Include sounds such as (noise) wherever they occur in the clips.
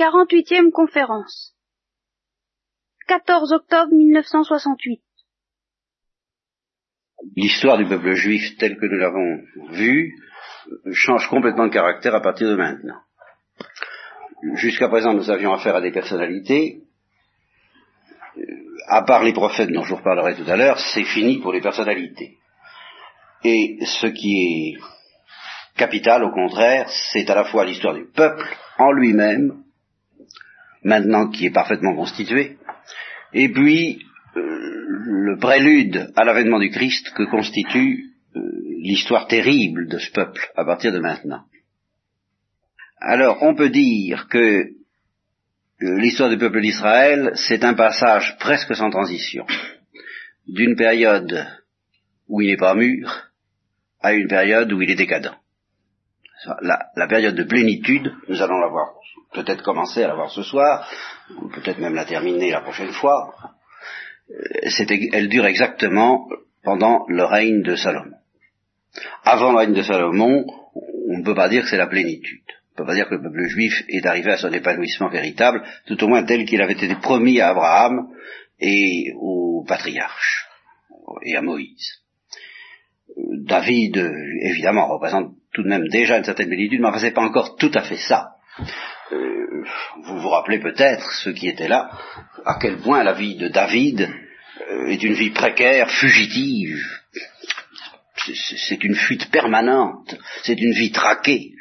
Quarante-huitième conférence. 14 octobre 1968. L'histoire du peuple juif tel que nous l'avons vu change complètement de caractère à partir de maintenant. Jusqu'à présent, nous avions affaire à des personnalités. À part les prophètes dont je vous reparlerai tout à l'heure, c'est fini pour les personnalités. Et ce qui est capital, au contraire, c'est à la fois l'histoire du peuple en lui-même, maintenant qui est parfaitement constitué, et puis euh, le prélude à l'avènement du Christ que constitue euh, l'histoire terrible de ce peuple à partir de maintenant. Alors, on peut dire que euh, l'histoire du peuple d'Israël, c'est un passage presque sans transition, d'une période où il n'est pas mûr à une période où il est décadent. La, la période de plénitude, nous allons la voir peut-être commencer à la voir ce soir, ou peut-être même la terminer la prochaine fois, euh, elle dure exactement pendant le règne de Salomon. Avant le règne de Salomon, on ne peut pas dire que c'est la plénitude. On ne peut pas dire que le peuple juif est arrivé à son épanouissement véritable, tout au moins tel qu'il avait été promis à Abraham et aux patriarches, et à Moïse. David, évidemment, représente tout de même déjà une certaine plénitude, mais enfin, c'est pas encore tout à fait ça. Euh, vous vous rappelez peut-être, ceux qui étaient là, à quel point la vie de David euh, est une vie précaire, fugitive. C'est une fuite permanente, c'est une vie traquée.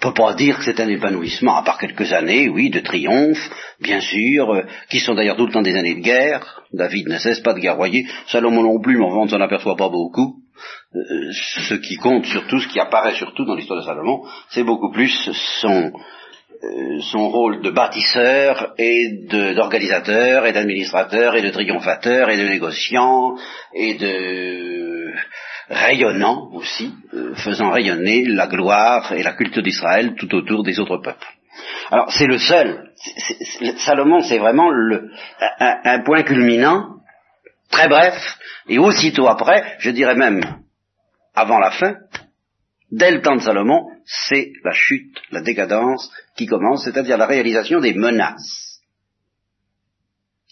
On ne peut pas dire que c'est un épanouissement, à part quelques années, oui, de triomphe, bien sûr, euh, qui sont d'ailleurs tout le temps des années de guerre. David ne cesse pas de guerroyer, Salomon non plus, mais on ne s'en aperçoit pas beaucoup. ce qui compte surtout, ce qui apparaît surtout dans l'histoire de Salomon, c'est beaucoup plus son, euh, son rôle de bâtisseur et d'organisateur et d'administrateur et de triomphateur et de négociant et de rayonnant aussi, euh, faisant rayonner la gloire et la culture d'Israël tout autour des autres peuples. Alors c'est le seul. Salomon, c'est vraiment le, un point culminant, très bref, et aussitôt après, je dirais même avant la fin, dès le temps de Salomon, c'est la chute, la décadence qui commence, c'est-à-dire la réalisation des menaces.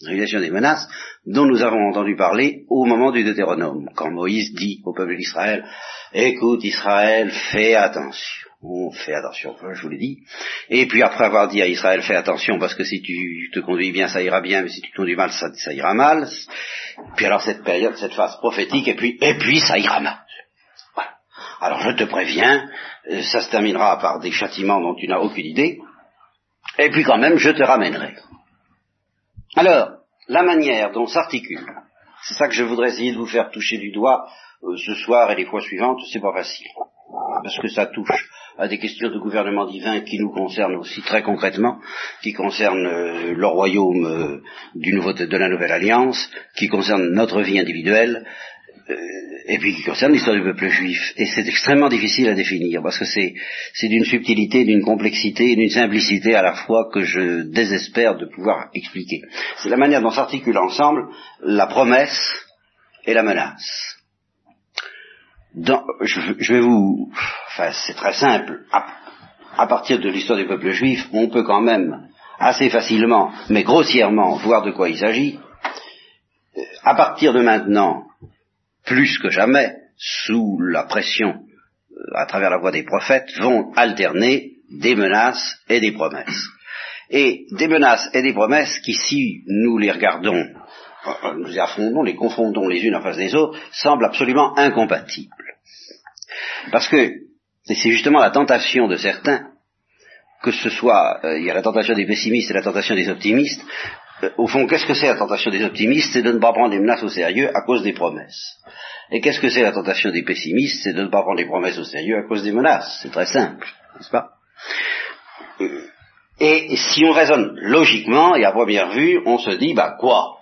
La réalisation des menaces dont nous avons entendu parler au moment du Deutéronome, quand Moïse dit au peuple d'Israël, écoute Israël, fais attention. On fait attention, je vous l'ai dit. Et puis après avoir dit à Israël, fais attention parce que si tu te conduis bien, ça ira bien, mais si tu te conduis mal, ça, ira mal. Puis alors cette période, cette phase prophétique, et puis, et puis ça ira mal. Alors je te préviens, euh, ça se terminera par des châtiments dont tu n'as aucune idée, et puis quand même je te ramènerai. Alors, la manière dont s'articule, c'est ça que je voudrais essayer de vous faire toucher du doigt euh, ce soir et les fois suivantes, c'est pas facile, parce que ça touche à des questions de gouvernement divin qui nous concernent aussi très concrètement, qui concernent euh, le royaume de la nouvelle alliance, qui concernent notre vie individuelle, et puis qui concerne l'histoire du peuple juif. Et c'est extrêmement difficile à définir, parce que c'est, c'est d'une subtilité, d'une complexité, d'une simplicité à la fois que je désespère de pouvoir expliquer. C'est la manière dont s'articulent ensemble la promesse et la menace. je, vais vous... Enfin, c'est très simple. À, à partir de l'histoire du peuple juif, on peut quand même assez facilement, mais grossièrement, voir de quoi il s'agit. À partir de maintenant, plus que jamais, sous la pression euh, à travers la voix des prophètes, vont alterner des menaces et des promesses. Et des menaces et des promesses qui, si nous les regardons, euh, nous les affrontons, les confondons les unes en face des autres, semblent absolument incompatibles. Parce que c'est justement la tentation de certains, que ce soit, euh, il y a la tentation des pessimistes et la tentation des optimistes, au fond, qu'est-ce que c'est la tentation des optimistes C'est de ne pas prendre les menaces au sérieux à cause des promesses. Et qu'est-ce que c'est la tentation des pessimistes C'est de ne pas prendre les promesses au sérieux à cause des menaces? C'est très simple, n'est-ce pas? Euh, Et si on raisonne logiquement et à première vue, on se dit, bah quoi?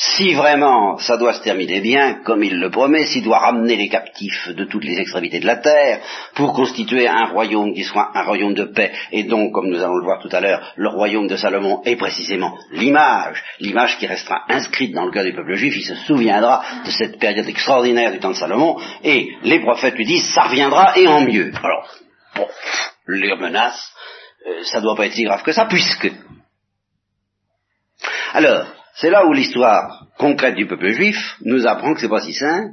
Si vraiment ça doit se terminer bien, comme il le promet, s'il doit ramener les captifs de toutes les extrémités de la terre, pour constituer un royaume qui soit un royaume de paix, et donc, comme nous allons le voir tout à l'heure, le royaume de Salomon est précisément l'image, l'image qui restera inscrite dans le cœur du peuple juif, il se souviendra de cette période extraordinaire du temps de Salomon, et les prophètes lui disent, ça reviendra et en mieux. Alors, bon, les menaces, euh, ça ne doit pas être si grave que ça, puisque. Alors, c'est là où l'histoire concrète du peuple juif nous apprend que c'est pas si simple,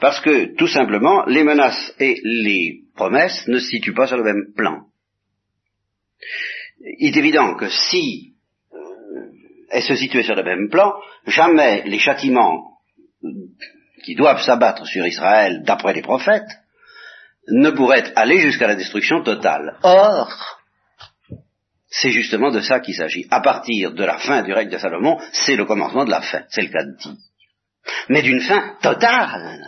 parce que tout simplement, les menaces et les promesses ne se situent pas sur le même plan. Il est évident que si euh, elles se situaient sur le même plan, jamais les châtiments qui doivent s'abattre sur Israël d'après les prophètes ne pourraient aller jusqu'à la destruction totale. Or, c'est justement de ça qu'il s'agit. À partir de la fin du règne de Salomon, c'est le commencement de la fin, c'est le cas de dire. Mais d'une fin totale,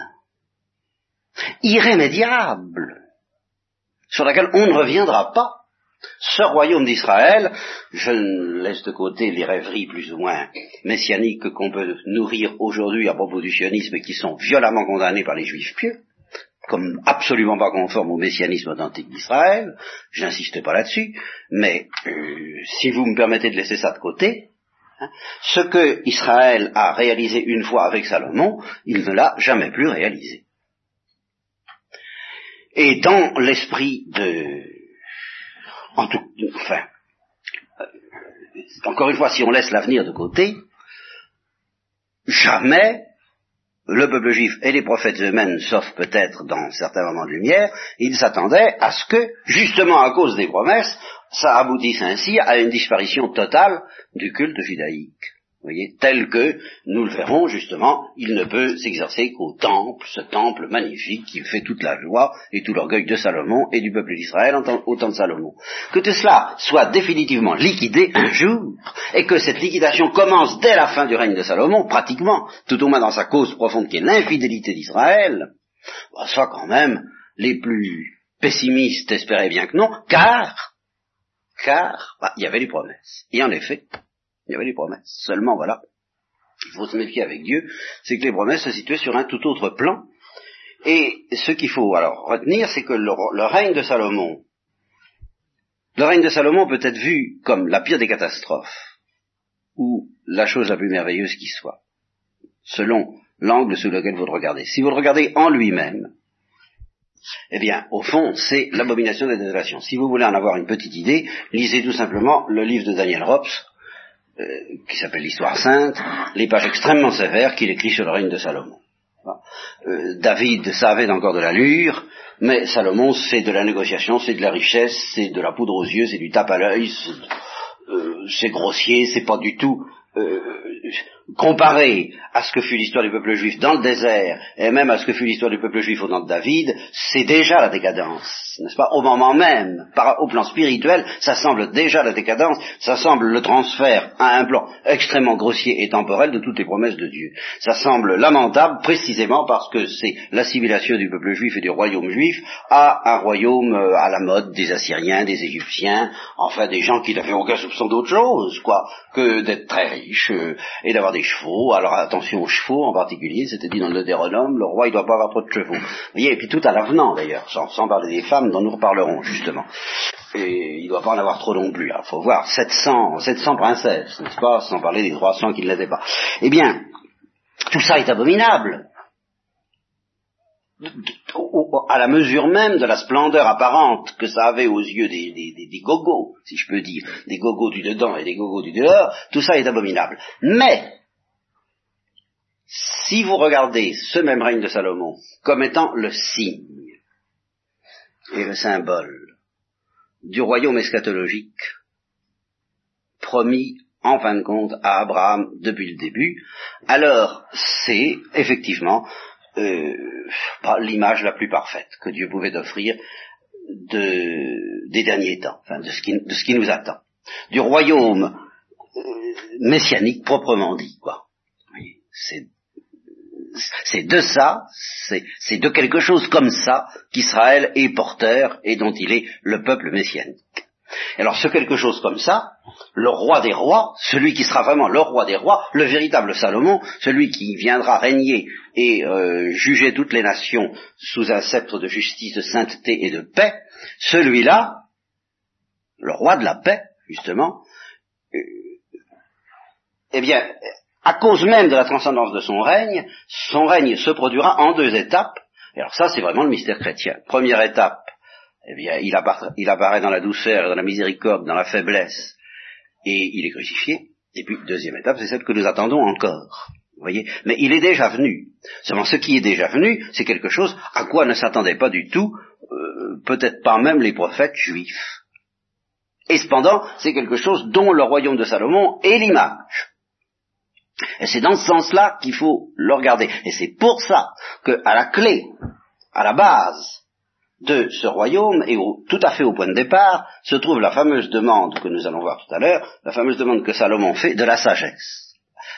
irrémédiable, sur laquelle on ne reviendra pas. Ce royaume d'Israël, je laisse de côté les rêveries plus ou moins messianiques qu'on peut nourrir aujourd'hui à propos du sionisme et qui sont violemment condamnées par les juifs pieux, comme absolument pas conforme au messianisme authentique d'Israël, j'insiste pas là-dessus, mais euh, si vous me permettez de laisser ça de côté, hein, ce que Israël a réalisé une fois avec Salomon, il ne l'a jamais plus réalisé. Et dans l'esprit de... En tout, enfin, euh, encore une fois, si on laisse l'avenir de côté, jamais le peuple juif et les prophètes eux-mêmes, sauf peut-être dans certains moments de lumière, ils s'attendaient à ce que, justement à cause des promesses, ça aboutisse ainsi à une disparition totale du culte judaïque voyez, tel que, nous le verrons justement, il ne peut s'exercer qu'au temple, ce temple magnifique qui fait toute la joie et tout l'orgueil de Salomon et du peuple d'Israël au temps de Salomon. Que tout cela soit définitivement liquidé un jour, et que cette liquidation commence dès la fin du règne de Salomon, pratiquement, tout au moins dans sa cause profonde qui est l'infidélité d'Israël, bah, soit quand même les plus pessimistes espéraient bien que non, car, car, bah, il y avait les promesses. Et en effet, il y avait les promesses. Seulement, voilà, il faut se méfier avec Dieu, c'est que les promesses se situaient sur un tout autre plan. Et ce qu'il faut alors retenir, c'est que le, règne de Salomon, le règne de Salomon peut être vu comme la pire des catastrophes, ou la chose la plus merveilleuse qui soit, selon l'angle sous lequel vous le regardez. Si vous le regardez en lui-même, eh bien, au fond, c'est l'abomination des désolations. Si vous voulez en avoir une petite idée, lisez tout simplement le livre de Daniel Rops, euh, qui s'appelle l'Histoire sainte, les pages extrêmement sévères qu'il écrit sur le règne de Salomon. Euh, David, savait encore de l'allure, mais Salomon, c'est de la négociation, c'est de la richesse, c'est de la poudre aux yeux, c'est du tape à l'œil, c'est euh, grossier, c'est pas du tout comparé à ce que fut l'histoire du peuple juif dans le désert, et même à ce que fut l'histoire du peuple juif au temps de David, c'est déjà la décadence, n'est-ce pas? Au moment même, au plan spirituel, ça semble déjà la décadence, ça semble le transfert à un plan extrêmement grossier et temporel de toutes les promesses de Dieu. Ça semble lamentable précisément parce que c'est l'assimilation du peuple juif et du royaume juif à un royaume euh, à la mode des Assyriens, des Égyptiens, enfin des gens qui n'avaient aucun soupçon d'autre chose, quoi, que d'être très riches euh, et d'avoir des chevaux. Alors attention aux chevaux en particulier, c'était dit dans le Deutéronome, le roi il doit pas avoir trop de chevaux. Vous voyez, et puis tout à l'avenant d'ailleurs, sans, parler des femmes dont nous reparlerons justement. Et il doit pas en avoir trop non plus. Il faut voir 700, 700 princesses, n'est-ce pas, sans parler des 300 qui ne l'étaient pas. Eh bien, tout ça est abominable à la mesure même de la splendeur apparente que ça avait aux yeux des, des, gogos, si je peux dire, des gogos du dedans et des gogos du dehors, tout ça est abominable. Mais, si vous regardez ce même règne de Salomon comme étant le signe et le symbole du royaume eschatologique promis en fin de compte à Abraham depuis le début, alors c'est effectivement euh, l'image la plus parfaite que Dieu pouvait offrir de, des derniers temps, enfin de ce, qui, nous attend, du royaume euh, messianique proprement dit, quoi. C'est de ça, c'est de quelque chose comme ça qu'Israël est porteur et dont il est le peuple messianique. Alors ce quelque chose comme ça, le roi des rois, celui qui sera vraiment le roi des rois, le véritable Salomon, celui qui viendra régner et euh, juger toutes les nations sous un sceptre de justice, de sainteté et de paix, celui-là, le roi de la paix, justement, euh, eh bien, à cause même de la transcendance de son règne, son règne se produira en deux étapes. Et alors ça, c'est vraiment le mystère chrétien. Première étape, eh bien, il apparaît, dans la douceur, dans la miséricorde, dans la faiblesse, et il est crucifié. Et puis, deuxième étape, c'est celle que nous attendons encore. Vous voyez? Mais il est déjà venu. Seulement, ce qui est déjà venu, c'est quelque chose à quoi ne s'attendaient pas du tout, euh, peut-être pas même les prophètes juifs. Et cependant, c'est quelque chose dont le royaume de Salomon est l'image. Et c'est dans ce sens-là qu'il faut le regarder. Et c'est pour ça que, à la clé, à la base de ce royaume, et tout à fait au point de départ, se trouve la fameuse demande que nous allons voir tout à l'heure, la fameuse demande que Salomon fait de la sagesse.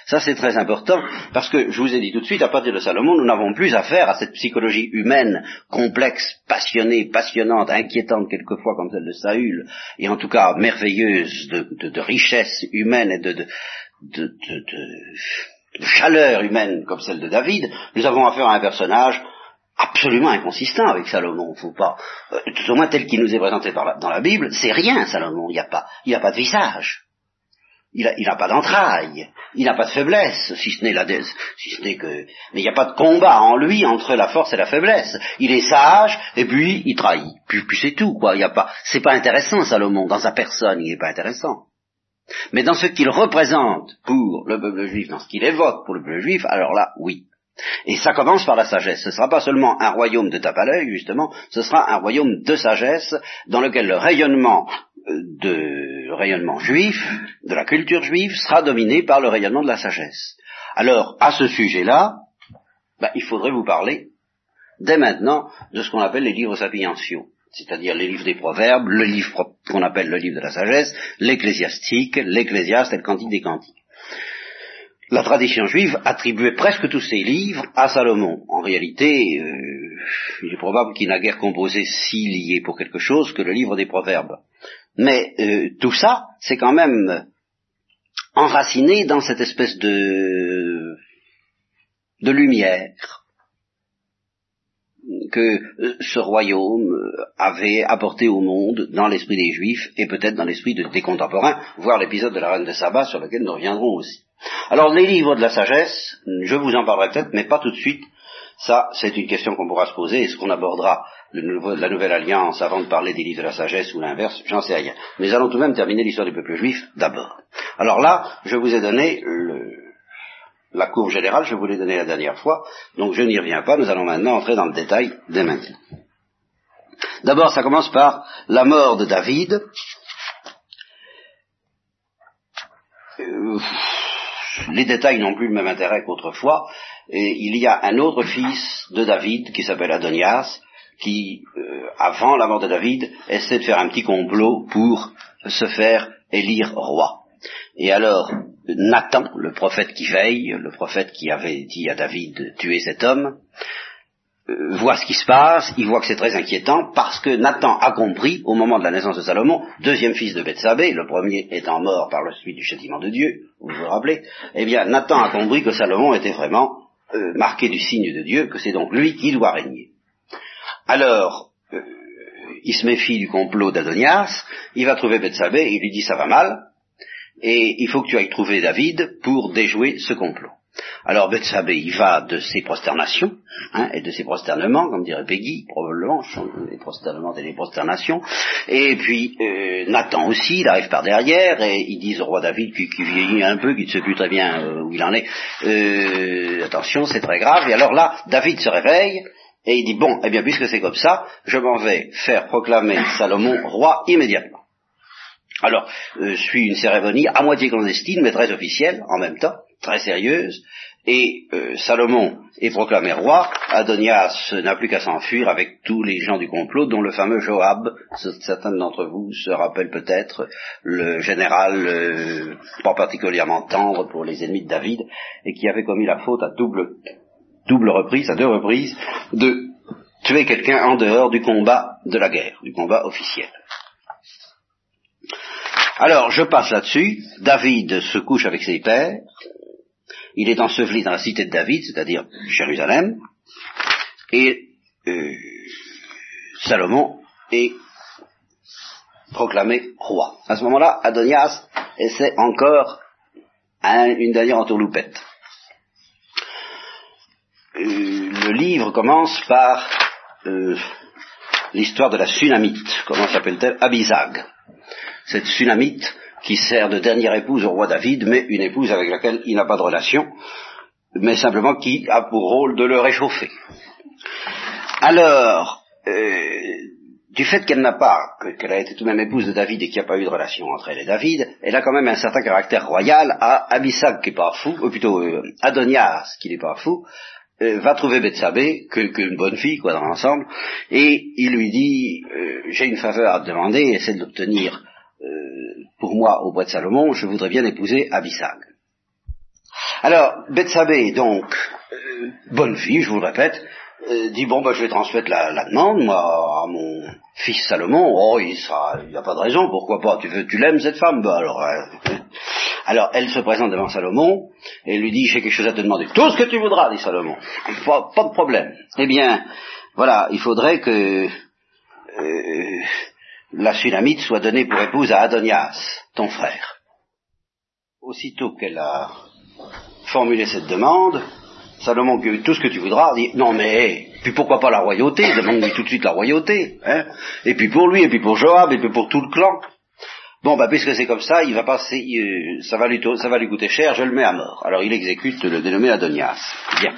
Ça, c'est très important, parce que, je vous ai dit tout de suite, à partir de Salomon, nous n'avons plus affaire à cette psychologie humaine, complexe, passionnée, passionnante, inquiétante quelquefois comme celle de Saül, et en tout cas merveilleuse de, richesse humaine et de, de, chaleur humaine comme celle de David. Nous avons affaire à un personnage absolument inconsistant avec Salomon. Faut pas, euh, tout au moins tel qu'il nous est présenté dans la Bible, c'est rien Salomon. Il n'y a pas, il n'y a pas de visage. Il n'a pas d'entrailles, il n'a pas de faiblesse, si ce n'est la si ce n'est que, mais il n'y a pas de combat en lui entre la force et la faiblesse. Il est sage et puis il trahit. Puis, puis c'est tout quoi. Il y a pas, c'est pas intéressant Salomon dans sa personne, il n'est pas intéressant. Mais dans ce qu'il représente pour le peuple juif, dans ce qu'il évoque pour le peuple juif, alors là, oui. Et ça commence par la sagesse. Ce ne sera pas seulement un royaume de tape à l'œil, justement, ce sera un royaume de sagesse dans lequel le rayonnement euh, de rayonnement juif, de la culture juive, sera dominé par le rayonnement de la sagesse. Alors, à ce sujet-là, ben, il faudrait vous parler dès maintenant de ce qu'on appelle les livres sapientiaux, c'est-à-dire les livres des proverbes, le livre qu'on appelle le livre de la sagesse, l'ecclésiastique, l'ecclésiaste et le cantique des cantiques la tradition juive attribuait presque tous ces livres à Salomon. En réalité, euh, il est probable qu'il n'a guère composé si lié pour quelque chose que le livre des Proverbes. Mais euh, tout ça, c'est quand même enraciné dans cette espèce de, de lumière que euh, ce royaume avait apporté au monde dans l'esprit des Juifs et peut-être dans l'esprit des contemporains, voire l'épisode de la reine de Saba sur lequel nous reviendrons aussi. Alors les livres de la sagesse, je vous en parlerai peut-être, mais pas tout de suite. Ça, c'est une question qu'on pourra se poser. Est-ce qu'on abordera la nouvelle alliance avant de parler des livres de la sagesse ou l'inverse? J'en sais rien. Mais allons tout de même terminer l'histoire du peuple juif d'abord. Alors là, je vous ai donné la courbe générale, je vous l'ai donnée la dernière fois, donc je n'y reviens pas. Nous allons maintenant entrer dans le détail dès maintenant. D'abord, ça commence par la mort de David. Euh, les détails n'ont plus le même intérêt qu'autrefois. Et il y a un autre fils de David qui s'appelle Adonias, qui, euh, avant la mort de David, essaie de faire un petit complot pour se faire élire roi. Et alors, Nathan, le prophète qui veille, le prophète qui avait dit à David de tuer cet homme, euh, voit ce qui se passe, il voit que c'est très inquiétant, parce que Nathan a compris, au moment de la naissance de Salomon, deuxième fils de Bethsabée, le premier étant mort par le suite du châtiment de Dieu, vous vous rappelez, eh bien Nathan a compris que Salomon était vraiment euh, marqué du signe de Dieu, que c'est donc lui qui doit régner. Alors, euh, il se méfie du complot d'Adonias, il va trouver Bethsabée, il lui dit ça va mal, et il faut que tu ailles trouver David pour déjouer ce complot. Alors Bethsabée, il va de ses prosternations, hein, et de ses prosternements, comme dirait Peggy, probablement, les prosternements et les prosternations, et puis euh, Nathan aussi, il arrive par derrière, et ils disent au roi David, qui, vieillit un peu, qui ne sait plus très bien euh, où il en est, euh, attention, c'est très grave, et alors là, David se réveille, et il dit, bon, eh bien, puisque c'est comme ça, je m'en vais faire proclamer Salomon roi immédiatement. Alors, suit une cérémonie à moitié clandestine, mais très officielle en même temps, très sérieuse, et euh, Salomon est proclamé roi, Adonias n'a plus qu'à s'enfuir avec tous les gens du complot, dont le fameux Joab, certains d'entre vous se rappellent peut-être, le général euh, pas particulièrement tendre pour les ennemis de David, et qui avait commis la faute à double, double reprise, à deux reprises, de tuer quelqu'un en dehors du combat de la guerre, du combat officiel. Alors, je passe là-dessus, David se couche avec ses pères, il est enseveli dans la cité de David, c'est-à-dire Jérusalem, et euh, Salomon est proclamé roi. À ce moment-là, Adonias essaie encore une dernière entourloupette. Euh, le livre commence par euh, l'histoire de la Sunamite. Comment s'appelle-t-elle? Abisag. Cette Sunamite qui sert de dernière épouse au roi David, mais une épouse avec laquelle il n'a pas de relation, mais simplement qui a pour rôle de le réchauffer. Alors, euh, du fait qu'elle n'a pas, qu'elle a été tout de même épouse de David et qu'il n'y a pas eu de relation entre elle et David, elle a quand même un certain caractère royal à Abisag qui n'est pas fou, ou plutôt euh, Adonias qui n'est pas fou, euh, va trouver Bethsabée, qu'une bonne fille, quoi, dans l'ensemble, et il lui dit, euh, j'ai une faveur à te demander, essaie de l'obtenir pour moi au bois de Salomon, je voudrais bien épouser Abisag. Alors, Bethsabée, donc, bonne fille, je vous le répète, euh, dit bon bah je vais transmettre la, demande moi à mon fils Salomon. Oh il n'y a pas de raison pourquoi pas tu veux tu l'aimes cette femme? Bah alors euh, alors elle se présente devant Salomon et lui dit j'ai quelque chose à te demander. Tout ce que tu voudras dit Salomon. Pas, de problème. Eh bien voilà il faudrait que euh, la Sunamite soit donnée pour épouse à Adonias ton frère. Aussitôt qu'elle a formulé cette demande Salomon, tout ce que tu voudras, dit, non mais, puis pourquoi pas la royauté, demande-lui tout de suite la royauté, hein, et puis pour lui, et puis pour Joab, et puis pour tout le clan. Bon, bah, puisque c'est comme ça, il va passer, euh, ça, va lui, ça va lui coûter cher, je le mets à mort. Alors il exécute le dénommé Adonias. Bien.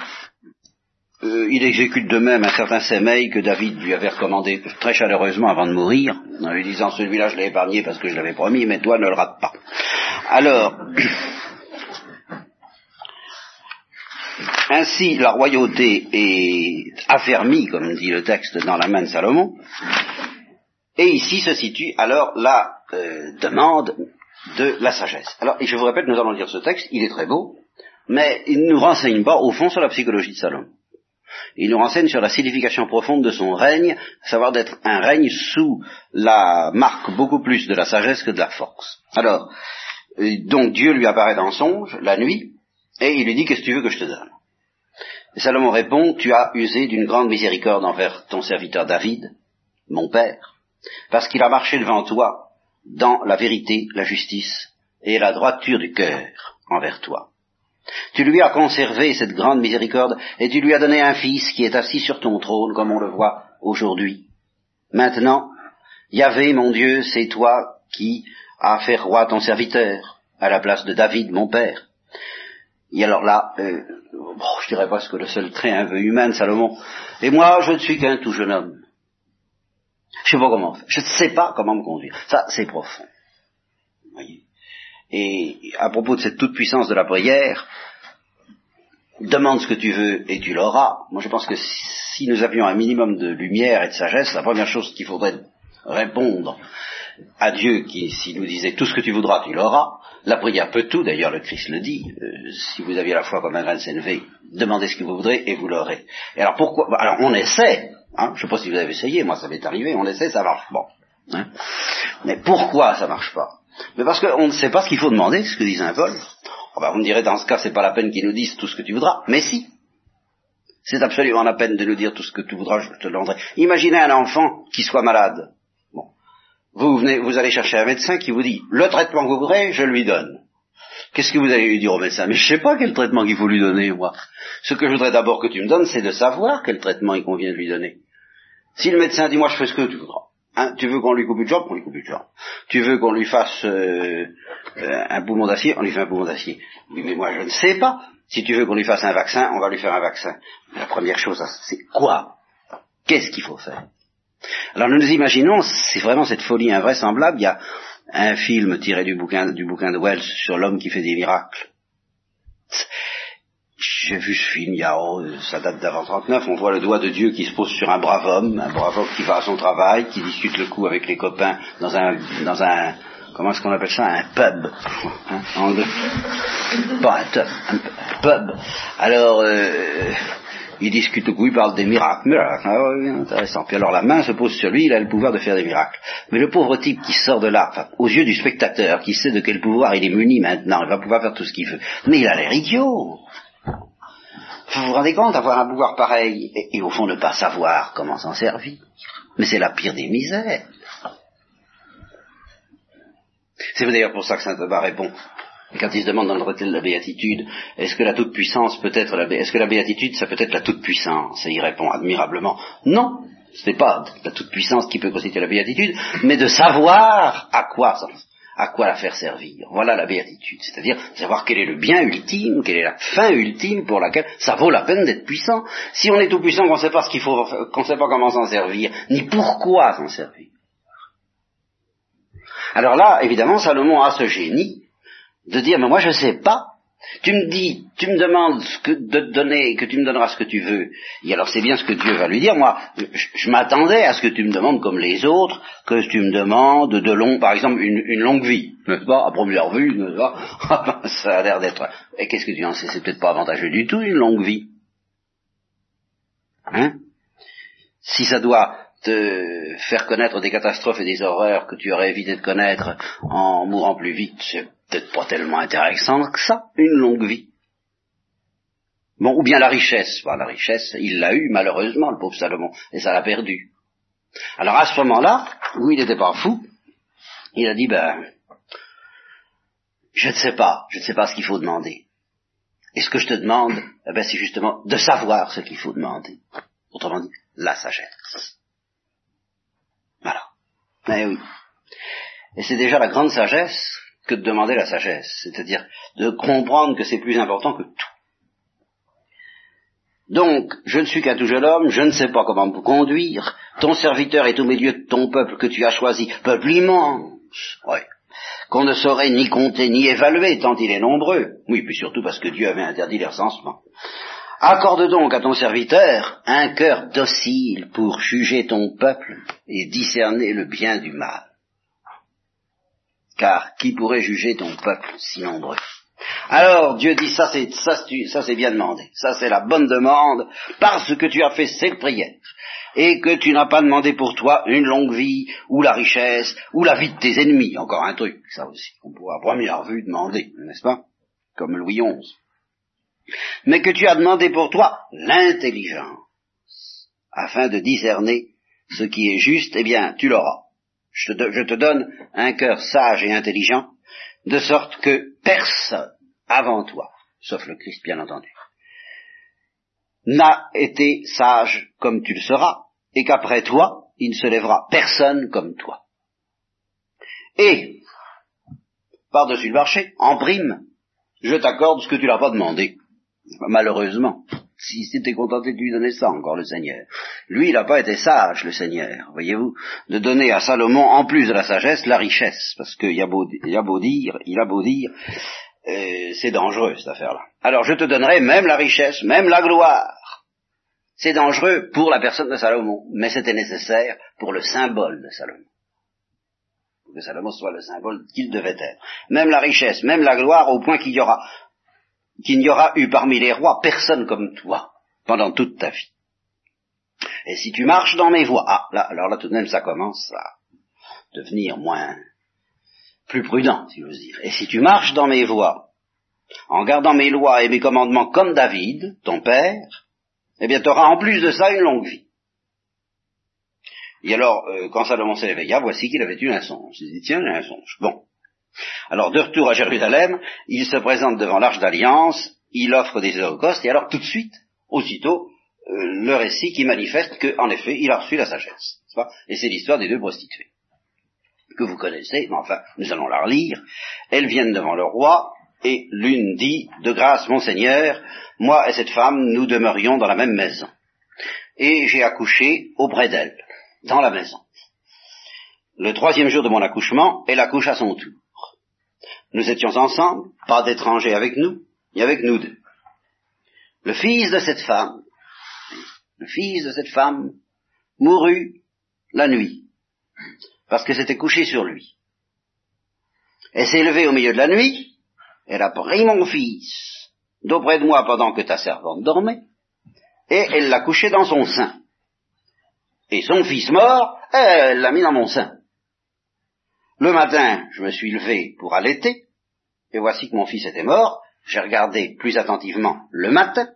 Euh, il exécute de même un certain Sémeil que David lui avait recommandé très chaleureusement avant de mourir, en lui disant celui-là je l'ai épargné parce que je l'avais promis, mais toi ne le rate pas. Alors, (clears throat) Ainsi, la royauté est affermie, comme dit le texte, dans la main de Salomon. Et ici se situe alors la euh, demande de la sagesse. Alors, et je vous répète, nous allons lire ce texte, il est très beau, mais il ne nous renseigne pas au fond sur la psychologie de Salomon. Il nous renseigne sur la signification profonde de son règne, savoir d'être un règne sous la marque beaucoup plus de la sagesse que de la force. Alors, euh, donc Dieu lui apparaît dans songe, la nuit, et il lui dit, qu'est-ce que tu veux que je te donne? Et Salomon répond, tu as usé d'une grande miséricorde envers ton serviteur David, mon père, parce qu'il a marché devant toi dans la vérité, la justice et la droiture du cœur envers toi. Tu lui as conservé cette grande miséricorde et tu lui as donné un fils qui est assis sur ton trône comme on le voit aujourd'hui. Maintenant, Yahvé, mon Dieu, c'est toi qui as fait roi ton serviteur à la place de David, mon père. Et alors là, euh, je dirais pas ce que le seul trait un peu humain Salomon. Et moi, je ne suis qu'un tout jeune homme. Je sais pas comment. Je ne sais pas comment me conduire. Ça, c'est profond. Voyez? Et à propos de cette toute-puissance de la prière, demande ce que tu veux et tu l'auras. Moi, je pense que si nous avions un minimum de lumière et de sagesse, la première chose qu'il faudrait répondre à Dieu qui, s'il nous disait tout ce que tu voudras, tu l'auras, la prière peut tout, d'ailleurs le Christ le dit, euh, si vous aviez la foi comme un grain de sénévé, demandez ce que vous voudrez et vous l'aurez. Et alors pourquoi? Alors on essaie, hein, je ne sais pas si vous avez essayé, moi ça m'est arrivé, on essaie, ça marche pas. Hein. Mais pourquoi ça marche pas? Mais parce qu'on ne sait pas ce qu'il faut demander, ce que dit Saint Paul. Oh ben, vous me direz, dans ce cas, c'est pas la peine qu'ils nous disent tout ce que tu voudras, mais si. C'est absolument la peine de nous dire tout ce que tu voudras, je te donnerai. Imaginez un enfant qui soit malade. Vous, venez, vous allez chercher un médecin qui vous dit le traitement que vous voudrez, je lui donne. Qu'est-ce que vous allez lui dire au médecin Mais je sais pas quel traitement qu'il faut lui donner, moi. Ce que je voudrais d'abord que tu me donnes, c'est de savoir quel traitement il convient de lui donner. Si le médecin dit moi je fais ce que tu voudras, hein, tu veux qu'on lui coupe une jambe, on lui coupe une jambe. Tu veux qu'on lui fasse euh, euh, un poumon d'acier, on lui fait un poumon d'acier. Oui, mais moi je ne sais pas. Si tu veux qu'on lui fasse un vaccin, on va lui faire un vaccin. La première chose, c'est quoi? Qu'est-ce qu'il faut faire? Alors nous nous imaginons, c'est vraiment cette folie invraisemblable, il y a un film tiré du bouquin, du bouquin de Wells sur l'homme qui fait des miracles. J'ai vu ce film, il y a, oh, ça date d'avant 39, on voit le doigt de Dieu qui se pose sur un brave homme, un brave homme qui va à son travail, qui discute le coup avec les copains dans un, dans un, comment est-ce qu'on appelle ça, un pub, hein, pas un, un, pub. Alors, euh, il discute beaucoup, il parle des miracles. Miracles, ah intéressant. Puis alors la main se pose sur lui, il a le pouvoir de faire des miracles. Mais le pauvre type qui sort de là, aux yeux du spectateur, qui sait de quel pouvoir il est muni maintenant, il va pouvoir faire tout ce qu'il veut. Mais il a l'air idiot. Vous vous rendez compte d'avoir un pouvoir pareil et, et, au fond ne pas savoir comment s'en servir. Mais c'est la pire des misères. C'est d'ailleurs pour ça que saint Thomas répond quand il se demande dans le traité de la béatitude, est-ce que la toute-puissance peut être la, est-ce que la béatitude, ça peut être la toute-puissance? Et il répond admirablement, non, ce n'est pas la toute-puissance qui peut constituer la béatitude, mais de savoir à quoi, à quoi la faire servir. Voilà la béatitude, c'est-à-dire savoir quel est le bien ultime, quelle est la fin ultime pour laquelle ça vaut la peine d'être puissant. Si on est tout puissant, qu'on ne sait pas ce qu'il faut, qu'on sait pas comment s'en servir, ni pourquoi s'en servir. Alors là, évidemment, Salomon a ce génie de dire, mais moi je ne sais pas, tu me dis, tu me demandes ce que, de te donner, que tu me donneras ce que tu veux. Et alors c'est bien ce que Dieu va lui dire. Moi, je, m'attendais à ce que tu me demandes comme les autres, que tu me demandes de long, par exemple, une, longue vie, n'est-ce pas? À première vue, n'est-ce pas? (laughs) Ah ben, Ça a l'air d'être. Et qu'est-ce que tu en sais? C'est peut-être pas avantageux du tout une longue vie. Hein? Si ça doit te faire connaître des catastrophes et des horreurs que tu aurais évité de connaître en mourant plus vite, peut-être pas tellement intéressant que ça, une longue vie. Bon, ou bien la richesse. la richesse, il l'a eu malheureusement, le pauvre Salomon, et ça l'a perdu. Alors à ce moment-là, où il n'était pas fou, il a dit, ben, je ne sais pas, je ne sais pas ce qu'il faut demander. Et ce que je te demande, eh ben, c'est justement de savoir ce qu'il faut demander. Autrement dit, la sagesse. Voilà. Eh oui. Et c'est déjà la grande sagesse que de demander la sagesse, c'est-à-dire de comprendre que c'est plus important que tout. Donc, je ne suis qu'un tout jeune homme, je ne sais pas comment vous conduire, ton serviteur est au milieu de ton peuple que tu as choisi, peuple immense, qu'on ne saurait ni compter ni évaluer tant il est nombreux, oui, puis surtout parce que Dieu avait interdit les recensements. Accorde donc à ton serviteur un cœur docile pour juger ton peuple et discerner le bien du mal. Car qui pourrait juger ton peuple si nombreux? Alors Dieu dit ça c'est ça, c'est bien demandé, ça c'est la bonne demande parce que tu as fait cette prière. Et que tu n'as pas demandé pour toi une longue vie ou la richesse ou la vie de tes ennemis, encore un truc, ça aussi. On pourrait à première vue demander, n'est-ce pas? Comme Louis XI mais que tu as demandé pour toi l'intelligence, afin de discerner ce qui est juste, eh bien, tu l'auras. Je te, donne un cœur sage et intelligent, de sorte que personne avant toi, sauf le Christ bien entendu, n'a été sage comme tu le seras, et qu'après toi, il ne se lèvera personne comme toi. Et, par-dessus le marché, en prime, je t'accorde ce que tu n'as pas demandé. Malheureusement, si c'était contenté de lui donner ça encore le Seigneur. Lui, il n'a pas été sage, le Seigneur, voyez-vous, de donner à Salomon, en plus de la sagesse, la richesse, parce qu'il a, a beau dire, il a beau dire, euh, c'est dangereux cette affaire-là. Alors je te donnerai même la richesse, même la gloire. C'est dangereux pour la personne de Salomon, mais c'était nécessaire pour le symbole de Salomon. Que Salomon soit le symbole qu'il devait être. Même la richesse, même la gloire, au point qu'il y aura qu'il n'y aura eu parmi les rois personne comme toi pendant toute ta vie. Et si tu marches dans mes voies, ah, là, alors là tout de même ça commence à devenir moins, plus prudent, si j'ose dire. Et si tu marches dans mes voies, en gardant mes lois et mes commandements comme David, ton père, eh bien tu auras en plus de ça une longue vie. Et alors, euh, quand Salomon s'éveilla, voici qu'il avait eu un songe. Il dit, tiens, j'ai un songe. Bon, alors de retour à Jérusalem, il se présente devant l'Arche d'Alliance, il offre des holocaustes, et alors tout de suite, aussitôt, euh, le récit qui manifeste qu'en effet, il a reçu la sagesse. Et c'est l'histoire des deux prostituées, que vous connaissez, mais enfin, nous allons la relire. Elles viennent devant le roi, et l'une dit, de grâce, monseigneur, moi et cette femme, nous demeurions dans la même maison. Et j'ai accouché auprès d'elle, dans la maison. Le troisième jour de mon accouchement, elle accouche à son tour. Nous étions ensemble, pas d'étrangers avec nous, et avec nous deux. Le fils de cette femme, le fils de cette femme, mourut la nuit, parce que c'était couché sur lui. Elle s'est levée au milieu de la nuit, elle a pris mon fils d'auprès de moi pendant que ta servante dormait, et elle l'a couché dans son sein. Et son fils mort, elle l'a mis dans mon sein. Le matin, je me suis levé pour allaiter, et voici que mon fils était mort. J'ai regardé plus attentivement le matin,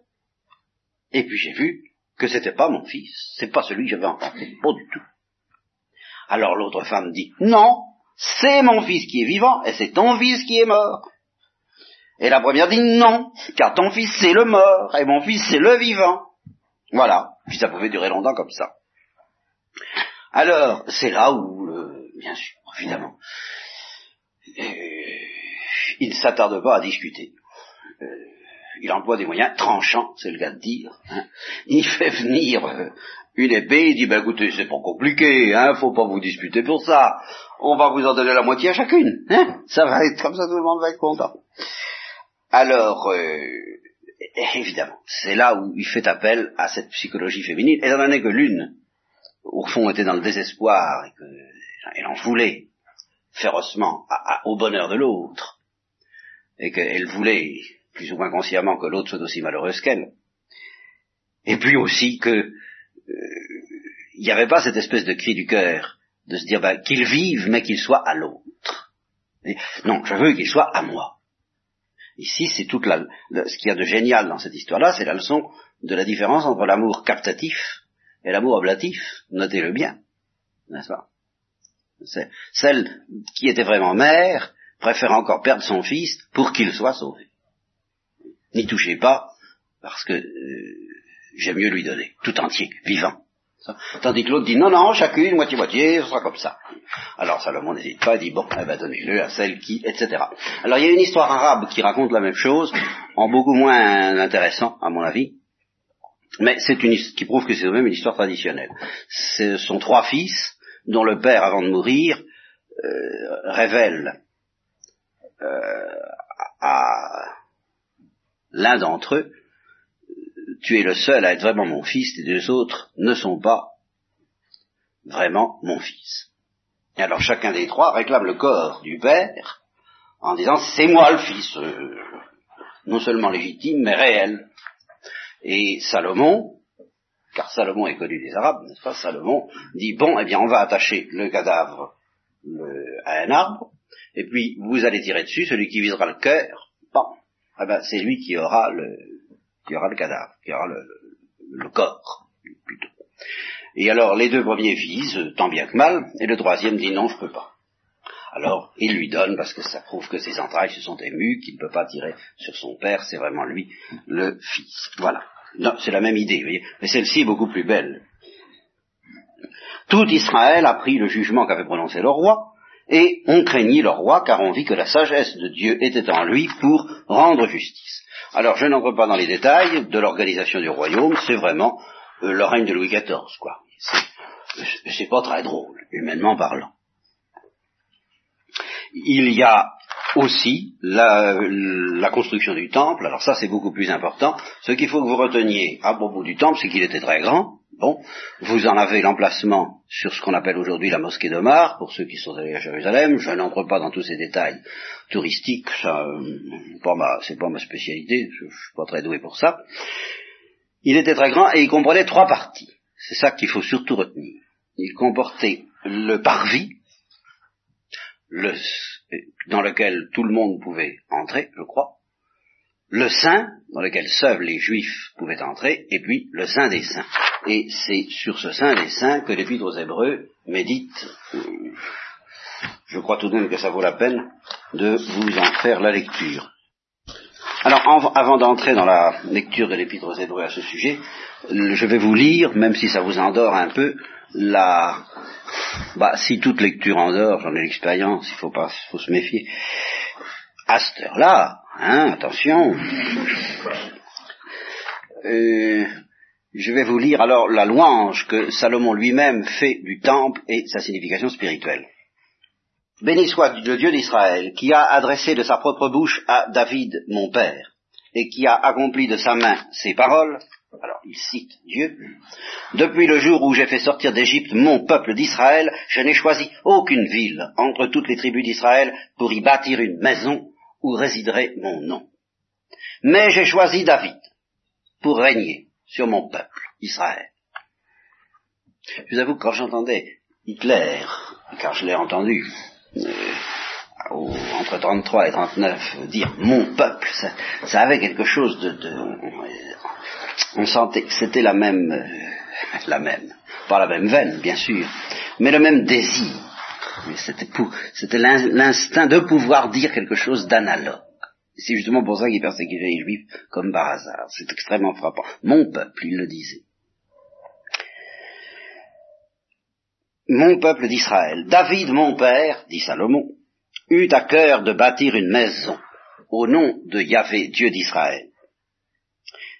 et puis j'ai vu que c'était pas mon fils, c'est pas celui que j'avais enfanté, pas du tout. Alors l'autre femme dit, non, c'est mon fils qui est vivant, et c'est ton fils qui est mort. Et la première dit, non, car ton fils c'est le mort, et mon fils c'est le vivant. Voilà, puis ça pouvait durer longtemps comme ça. Alors, c'est là où, bien sûr, évidemment, euh, il ne s'attarde pas à discuter. Euh, il emploie des moyens tranchants, c'est le cas de dire. Hein. Il fait venir euh, une épée, il dit, ben écoutez, c'est pas compliqué, hein, faut pas vous disputer pour ça. On va vous en donner la moitié à chacune. Hein. Ça va être comme ça, tout le monde va être content. Alors, évidemment, c'est là où il fait appel à cette psychologie féminine, n'en est que l'une, au fond, était dans le désespoir, et qu'elle en voulait férocement au bonheur de l'autre, et qu'elle voulait plus ou moins consciemment que l'autre soit aussi malheureuse qu'elle. Et puis aussi que euh, il n'y avait pas cette espèce de cri du cœur de se dire ben, qu'il vive mais qu'il soit à l'autre. Non, je veux qu'il soit à moi. Ici, c'est toute la, ce qu'il y a de génial dans cette histoire-là, c'est la leçon de la différence entre l'amour captatif et l'amour oblatif. Notez-le bien, n'est-ce pas? Celle qui était vraiment mère préfère encore perdre son fils pour qu'il soit sauvé. N'y touchez pas, parce que euh, j'aime mieux lui donner, tout entier, vivant. Tandis que l'autre dit non, non, chacune, moitié-moitié, ce sera comme ça. Alors Salomon n'hésite pas, il dit bon, eh ben donnez-le à celle qui, etc. Alors il y a une histoire arabe qui raconte la même chose, en beaucoup moins intéressant, à mon avis, mais c'est une qui prouve que c'est même une histoire traditionnelle. Ce sont trois fils dont le père, avant de mourir, euh, révèle euh, à l'un d'entre eux, tu es le seul à être vraiment mon fils, les deux autres ne sont pas vraiment mon fils. Et alors chacun des trois réclame le corps du père en disant c'est moi le fils, euh, non seulement légitime mais réel. Et Salomon, car Salomon est connu des Arabes, n'est-ce pas? Salomon dit bon, eh bien on va attacher le cadavre à un arbre, et puis vous allez tirer dessus, celui qui visera le cœur, ah ben, c'est lui qui aura le, qui aura le cadavre, qui aura le, le, corps, plutôt. Et alors, les deux premiers visent, tant bien que mal, et le troisième dit non, je peux pas. Alors, il lui donne, parce que ça prouve que ses entrailles se sont émues, qu'il ne peut pas tirer sur son père, c'est vraiment lui le fils. Voilà. Non, c'est la même idée, vous voyez. Mais celle-ci est beaucoup plus belle. Tout Israël a pris le jugement qu'avait prononcé le roi, et on craignit le roi car on vit que la sagesse de Dieu était en lui pour rendre justice. Alors je n'entre pas dans les détails de l'organisation du royaume, c'est vraiment euh, le règne de Louis XIV, quoi. C'est pas très drôle, humainement parlant. Il y a aussi la, la construction du temple, alors ça c'est beaucoup plus important. Ce qu'il faut que vous reteniez à propos du temple, c'est qu'il était très grand, Bon, vous en avez l'emplacement sur ce qu'on appelle aujourd'hui la mosquée d'Omar, pour ceux qui sont allés à Jérusalem. Je n'entre pas dans tous ces détails touristiques, ça, euh, c'est pas ma spécialité, je, ne suis pas très doué pour ça. Il était très grand et il comprenait trois parties. C'est ça qu'il faut surtout retenir. Il comportait le parvis, le, dans lequel tout le monde pouvait entrer, je crois, le saint, dans lequel seuls les juifs pouvaient entrer, et puis le saint des saints. Et c'est sur ce saint des saints que l'Épître aux Hébreux médite. Je crois tout de même que ça vaut la peine de vous en faire la lecture. Alors, avant d'entrer dans la lecture de l'Épître aux Hébreux à ce sujet, je vais vous lire, même si ça vous endort un peu, la... Bah, si toute lecture endort, j'en ai l'expérience, il faut pas, faut se méfier. À cette heure-là, Hein, attention. Euh, je vais vous lire alors la louange que Salomon lui-même fait du temple et sa signification spirituelle. Béni soit le Dieu d'Israël, qui a adressé de sa propre bouche à David, mon père, et qui a accompli de sa main ses paroles. Alors, il cite Dieu. Depuis le jour où j'ai fait sortir d'Égypte mon peuple d'Israël, je n'ai choisi aucune ville entre toutes les tribus d'Israël pour y bâtir une maison où résiderait mon nom. Mais j'ai choisi David pour régner sur mon peuple, Israël. Je vous avoue que quand j'entendais Hitler, car je l'ai entendu euh, entre 33 et 39 dire mon peuple, ça, avait quelque chose de, de on, sentait que c'était la même, euh, (laughs) la même, pas la même veine bien sûr, mais le même désir c'était l'instinct de pouvoir dire quelque chose d'analogue. C'est justement pour ça qu'il persécutait les juifs comme par hasard. C'est extrêmement frappant. Mon peuple, il le disait. mon peuple d'Israël, David mon père, dit Salomon, eut à cœur de bâtir une maison au nom de Yahvé, Dieu d'Israël.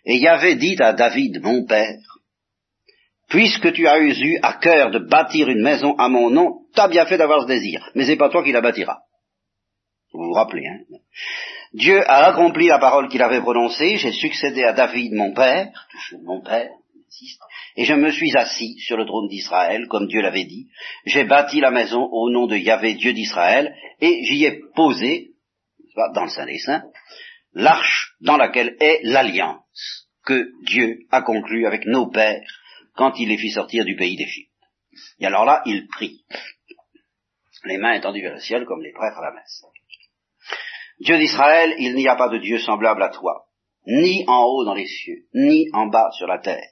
Et Yahvé dit à David mon père, puisque tu as eu à cœur de bâtir une maison à mon nom, t'as bien fait d'avoir ce désir, mais c'est pas toi qui la bâtiras. Vous vous rappelez, hein. Dieu a accompli la parole qu'il avait prononcée, j'ai succédé à David mon père, mon père, et je me suis assis sur le trône d'Israël, comme Dieu l'avait dit. J'ai bâti la maison au nom de Yahvé, Dieu d'Israël, et j'y ai posé, dans le Saint des l'arche dans laquelle est l'alliance que Dieu a conclue avec nos pères quand il les fit sortir du pays d'Égypte. Et alors là, il prie, les mains étendues vers le ciel comme les prêtres à la messe. Dieu d'Israël, il n'y a pas de Dieu semblable à toi, ni en haut dans les cieux, ni en bas sur la terre.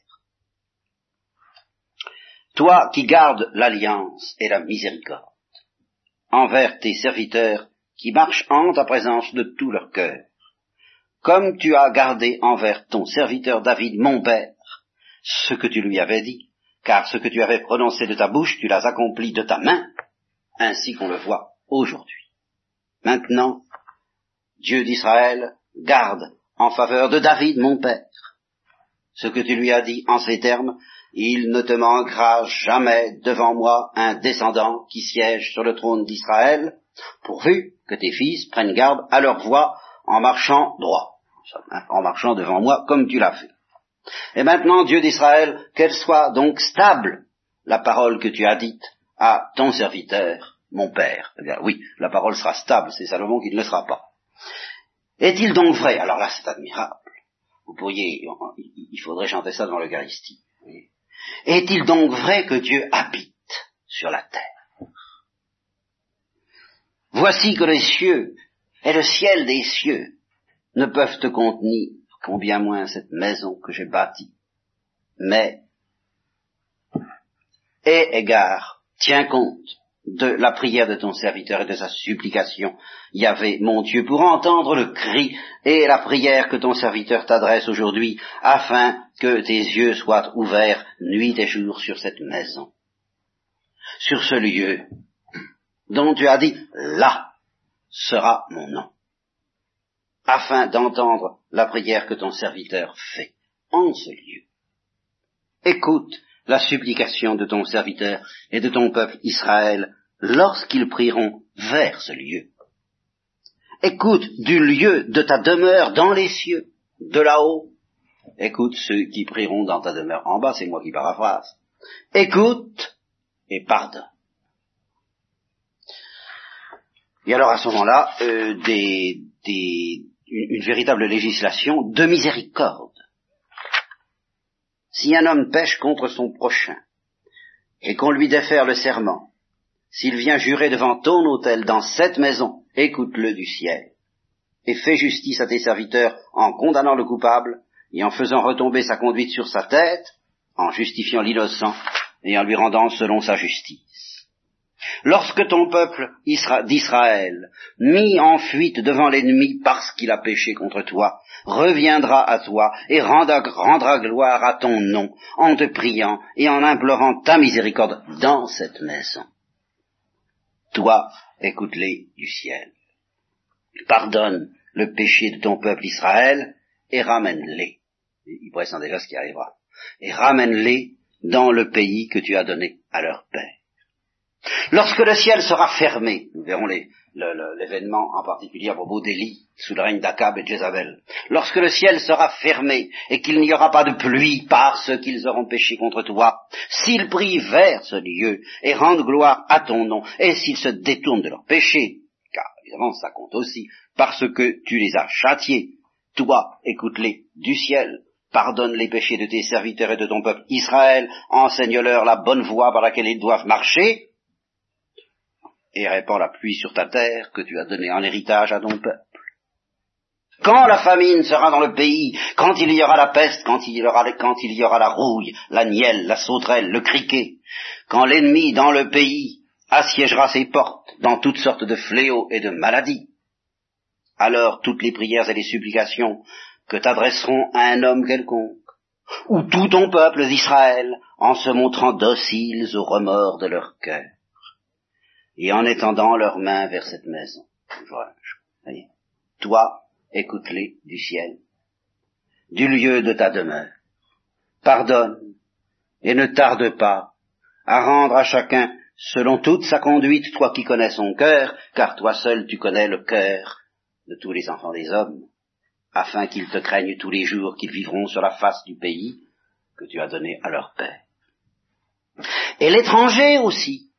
Toi qui gardes l'alliance et la miséricorde envers tes serviteurs qui marchent en ta présence de tout leur cœur, comme tu as gardé envers ton serviteur David, mon père, ce que tu lui avais dit, car ce que tu avais prononcé de ta bouche, tu l'as accompli de ta main, ainsi qu'on le voit aujourd'hui. Maintenant, Dieu d'Israël, garde en faveur de David, mon père, ce que tu lui as dit en ces termes, il ne te manquera jamais devant moi un descendant qui siège sur le trône d'Israël, pourvu que tes fils prennent garde à leur voix en marchant droit, en marchant devant moi comme tu l'as fait. Et maintenant, Dieu d'Israël, qu'elle soit donc stable la parole que tu as dite à ton serviteur, mon père. Eh oui, la parole sera stable, c'est Salomon qui ne le sera pas. Est-il donc vrai? Alors là, c'est admirable. Vous pourriez, il faudrait chanter ça dans l'Eucharistie. Est-il donc vrai que Dieu habite sur la terre? Voici que les cieux et le ciel des cieux ne peuvent te contenir, combien moins cette maison que j'ai bâtie. Mais, aie égard, tiens compte de la prière de ton serviteur et de sa supplication, Yahvé, mon Dieu, pour entendre le cri et la prière que ton serviteur t'adresse aujourd'hui, afin que tes yeux soient ouverts nuit et jour sur cette maison, sur ce lieu dont tu as dit, là sera mon nom, afin d'entendre la prière que ton serviteur fait en ce lieu. Écoute la supplication de ton serviteur et de ton peuple Israël lorsqu'ils prieront vers ce lieu. Écoute du lieu de ta demeure dans les cieux, de là-haut. Écoute ceux qui prieront dans ta demeure en bas, c'est moi qui paraphrase. Écoute et pardonne. Et alors à ce moment-là, euh, des, une véritable législation de miséricorde si un homme pêche contre son prochain, et qu'on lui défère le serment, s'il vient jurer devant ton autel dans cette maison, écoute-le du ciel, et fais justice à tes serviteurs en condamnant le coupable, et en faisant retomber sa conduite sur sa tête, en justifiant l'innocent, et en lui rendant selon sa justice. Lorsque ton peuple d'Israël, mis en fuite devant l'ennemi parce qu'il a péché contre toi, reviendra à toi et rendra, gloire à ton nom en te priant et en implorant ta miséricorde dans cette maison. Toi, écoute-les du ciel. Pardonne le péché de ton peuple Israël et ramène-les. Il pressent déjà ce qui arrivera. Et ramène-les dans le pays que tu as donné à leur père. Lorsque le ciel sera fermé, nous verrons l'événement en particulier à propos d'Élie, sous le règne d'Akab et de Jézabel, lorsque le ciel sera fermé et qu'il n'y aura pas de pluie parce qu'ils auront péché contre toi, s'ils prient vers ce lieu et rendent gloire à ton nom, et s'ils se détournent de leur péché, car évidemment ça compte aussi, parce que tu les as châtiés, toi, écoute-les du ciel, pardonne les péchés de tes serviteurs et de ton peuple Israël, enseigne-leur la bonne voie par laquelle ils doivent marcher, et répand la pluie sur ta terre que tu as donnée en héritage à ton peuple. Quand la famine sera dans le pays, quand il y aura la peste, quand il y aura, quand il y aura la rouille, la nielle, la sauterelle, le criquet, quand l'ennemi dans le pays assiégera ses portes dans toutes sortes de fléaux et de maladies, alors toutes les prières et les supplications que t'adresseront à un homme quelconque ou tout ton peuple d'Israël, en se montrant dociles aux remords de leur cœur, et en étendant leurs mains vers cette maison. Toi, écoute-les du ciel, du lieu de ta demeure. Pardonne, et ne tarde pas à rendre à chacun selon toute sa conduite, toi qui connais son cœur, car toi seul tu connais le cœur de tous les enfants des hommes, afin qu'ils te craignent tous les jours qu'ils vivront sur la face du pays que tu as donné à leur père. Et l'étranger aussi,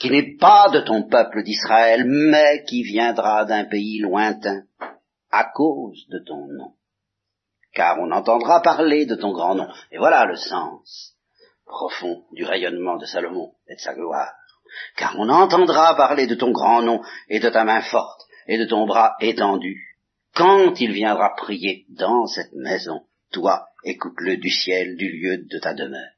qui n'est pas de ton peuple d'Israël, mais qui viendra d'un pays lointain, à cause de ton nom. Car on entendra parler de ton grand nom. Et voilà le sens profond du rayonnement de Salomon et de sa gloire. Car on entendra parler de ton grand nom et de ta main forte et de ton bras étendu. Quand il viendra prier dans cette maison, toi, écoute-le du ciel, du lieu de ta demeure.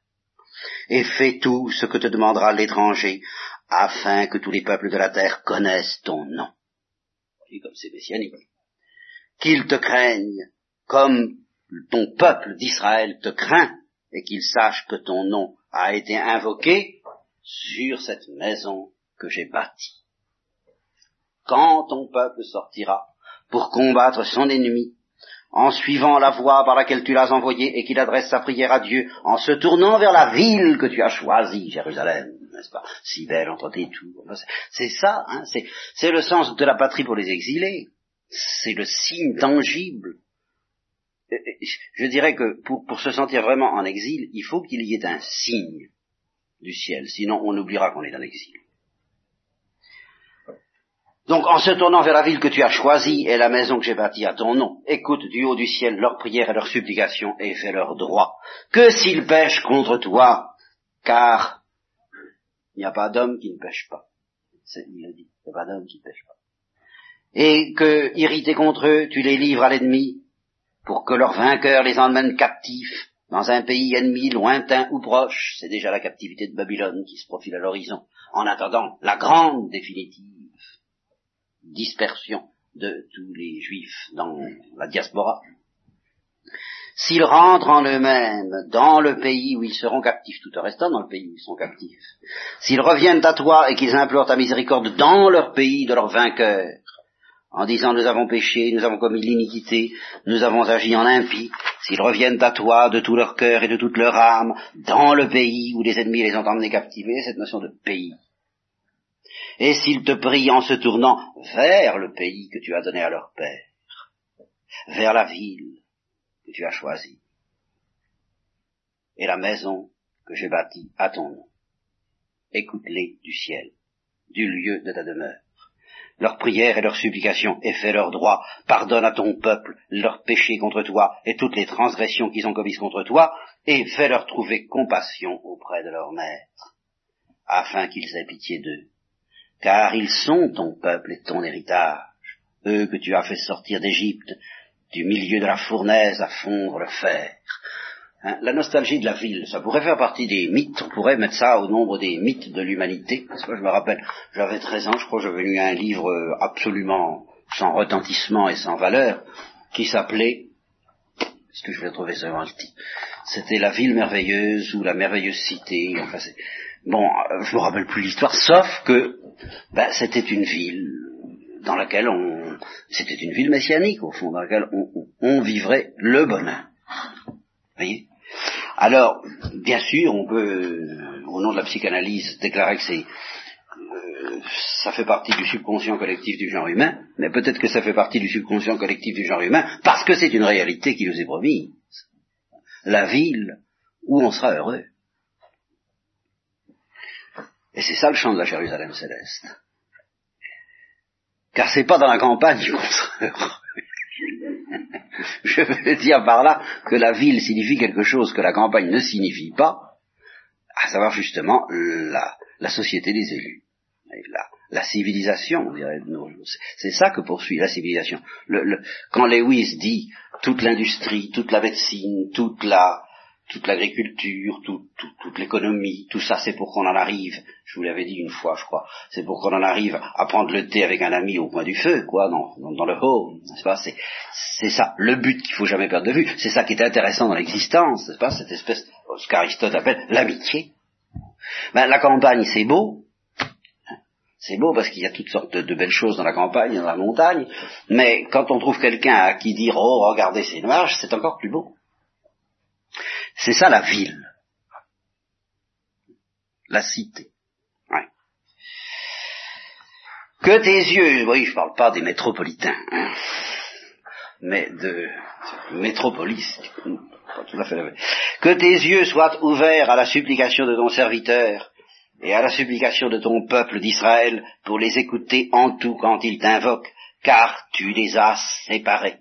Et fais tout ce que te demandera l'étranger, afin que tous les peuples de la terre connaissent ton nom. Comme c'est messianique. Qu'ils te craignent, comme ton peuple d'Israël te craint, et qu'ils sachent que ton nom a été invoqué sur cette maison que j'ai bâtie. Quand ton peuple sortira pour combattre son ennemi, en suivant la voie par laquelle tu l'as envoyé et qu'il adresse sa prière à Dieu, en se tournant vers la ville que tu as choisie, Jérusalem, si belle entre. C'est ça, hein, c'est le sens de la patrie pour les exilés. C'est le signe tangible je dirais que pour, se sentir vraiment en exil, il faut qu'il y ait un signe du ciel, sinon on oubliera qu'on est en exil. Donc en se tournant vers la ville que tu as choisie et la maison que j'ai bâtie à ton nom, écoute du haut du ciel leurs prières et leurs supplications et fais leur droit. Que s'ils pêchent contre toi, car il n'y a pas d'homme qui ne pêche pas. Il a dit, il n'y a pas d'homme qui ne pêche pas. Et que, irrité contre eux, tu les livres à l'ennemi, pour que leurs vainqueurs les emmènent captifs dans un pays ennemi lointain ou proche. C'est déjà la captivité de Babylone qui se profile à l'horizon, en attendant la grande définitive dispersion de tous les juifs dans la diaspora. S'ils rentrent en eux-mêmes dans le pays où ils seront captifs, tout en restant dans le pays où ils sont captifs, s'ils reviennent à toi et qu'ils implorent ta miséricorde dans leur pays de leurs vainqueurs, en disant nous avons péché, nous avons commis l'iniquité, nous avons agi en impie, s'ils reviennent à toi de tout leur cœur et de toute leur âme, dans le pays où les ennemis les ont emmenés captivés, cette notion de pays. Et s'ils te prient en se tournant vers le pays que tu as donné à leur père, vers la ville tu as choisie, et la maison que j'ai bâtie à ton nom, écoute-les du ciel, du lieu de ta demeure. Leurs prières et leurs supplications et fais leur droit, pardonne à ton peuple leurs péchés contre toi et toutes les transgressions qu'ils ont commises contre toi, et fais-leur trouver compassion auprès de leur maître, afin qu'ils aient pitié d'eux. Car ils sont ton peuple et ton héritage, eux que tu as fait sortir d'Égypte, du milieu de la fournaise à fondre le fer, Hein, la nostalgie de la ville, ça pourrait faire partie des mythes, on pourrait mettre ça au nombre des mythes de l'humanité. Parce que je me rappelle, j'avais 13 ans, je crois, j'avais lu un livre absolument sans retentissement et sans valeur, qui s'appelait, est-ce que je vais trouver ça le titre? C'était La ville merveilleuse ou La merveilleuse cité, enfin. Bon, euh, je me rappelle plus l'histoire, sauf que ben, c'était une ville dans laquelle on... C'était une ville messianique, au fond, dans laquelle on, vivrait le bonheur. Vous voyez? Alors, bien sûr, on peut, au nom de la psychanalyse, déclarer que c'est euh, ça fait partie du subconscient collectif du genre humain, mais peut-être que ça fait partie du subconscient collectif du genre humain parce que c'est une réalité qui nous est promise. La ville où on sera heureux. Et c'est ça le chant de la Jérusalem céleste. Car c'est pas dans la campagne qu'on sera heureux. Je veux dire par là que la ville signifie quelque chose que la campagne ne signifie pas, à savoir justement la, société des élus. La, civilisation, on dirait. C'est ça que poursuit la civilisation. Quand Lewis dit toute l'industrie, toute la médecine, toute la, toute l'agriculture, toute l'économie, tout ça, c'est pour qu'on en arrive, je vous l'avais dit une fois, je crois, c'est pour qu'on en arrive à prendre le thé avec un ami au coin du feu, quoi, dans, le home, n'est-ce pas? C'est ça, le but qu'il faut jamais perdre de vue, c'est ça qui est intéressant dans l'existence, n'est-ce pas? Cette espèce, ce qu'Aristote appelle l'amitié. Ben, la campagne, c'est beau, c'est beau parce qu'il y a toutes sortes de, belles choses dans la campagne, dans la montagne, mais quand on trouve quelqu'un à qui dire oh regardez ces nuages, c'est encore plus beau. C'est ça la ville. La cité. Que tes yeux, oui, je parle pas des métropolitains, hein, mais de métropolis, tout à fait Que tes yeux soient ouverts à la supplication de ton serviteur et à la supplication de ton peuple d'Israël pour les écouter en tout quand ils t'invoquent, car tu les as séparés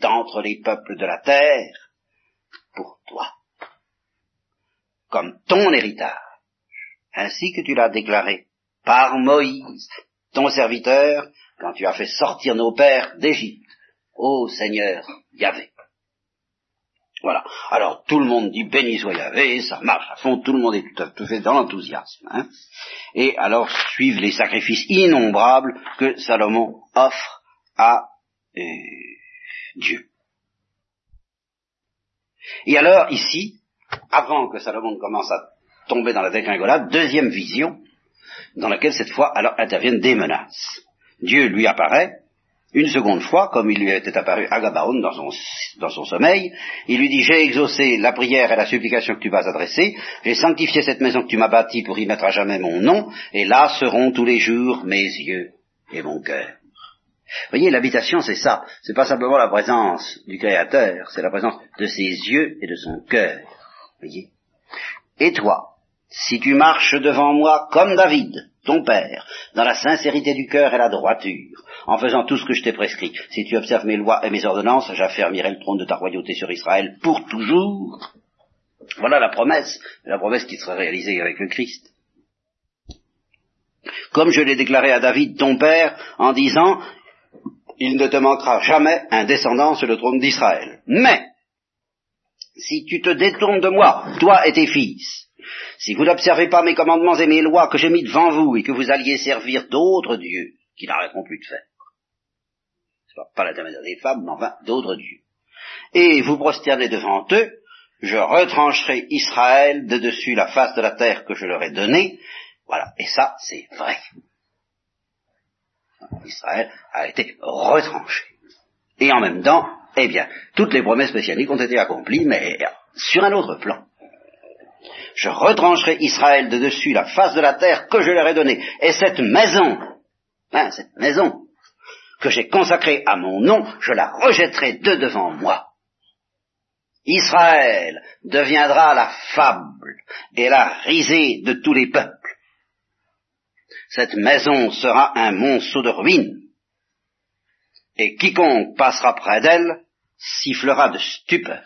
d'entre les peuples de la terre comme ton héritage, ainsi que tu l'as déclaré par Moïse, ton serviteur, quand tu as fait sortir nos pères d'Égypte. Ô Seigneur Yahvé. Voilà. Alors tout le monde dit béni soit Yahvé, ça marche à fond, tout le monde est tout à fait dans l'enthousiasme. Hein. Et alors suivent les sacrifices innombrables que Salomon offre à euh, Dieu. Et alors, ici, avant que Salomon commence à tomber dans la dégringolade, deuxième vision, dans laquelle cette fois alors interviennent des menaces. Dieu lui apparaît une seconde fois, comme il lui était apparu à Gabaon dans son, sommeil, il lui dit, j'ai exaucé la prière et la supplication que tu m'as adressée, j'ai sanctifié cette maison que tu m'as bâtie pour y mettre à jamais mon nom, et là seront tous les jours mes yeux et mon cœur. Voyez, l'habitation, c'est ça. C'est pas simplement la présence du Créateur, c'est la présence de ses yeux et de son cœur. Voyez? Et toi, si tu marches devant moi comme David, ton père, dans la sincérité du cœur et la droiture, en faisant tout ce que je t'ai prescrit, si tu observes mes lois et mes ordonnances, j'affermirai le trône de ta royauté sur Israël pour toujours. Voilà la promesse, la promesse qui sera réalisée avec le Christ. Comme je l'ai déclaré à David, ton père, en disant, il ne te manquera jamais un descendant sur le trône d'Israël. Mais, si tu te détournes de moi, toi et tes fils, si vous n'observez pas mes commandements et mes lois que j'ai mis devant vous et que vous alliez servir d'autres dieux qui n'arrêteront plus de faire, pas, pas l'intermédiaire des femmes, mais enfin d'autres dieux, et vous prosternez devant eux, je retrancherai Israël de dessus la face de la terre que je leur ai donnée, voilà, et ça c'est vrai. Israël a été retranché. Et en même temps, eh bien, toutes les promesses messianiques ont été accomplies, mais sur un autre plan. Je retrancherai Israël de dessus la face de la terre que je leur ai donnée. Et cette maison, hein, cette maison que j'ai consacrée à mon nom, je la rejetterai de devant moi. Israël deviendra la fable et la risée de tous les peuples cette maison sera un monceau de ruines, et quiconque passera près d'elle sifflera de stupeur.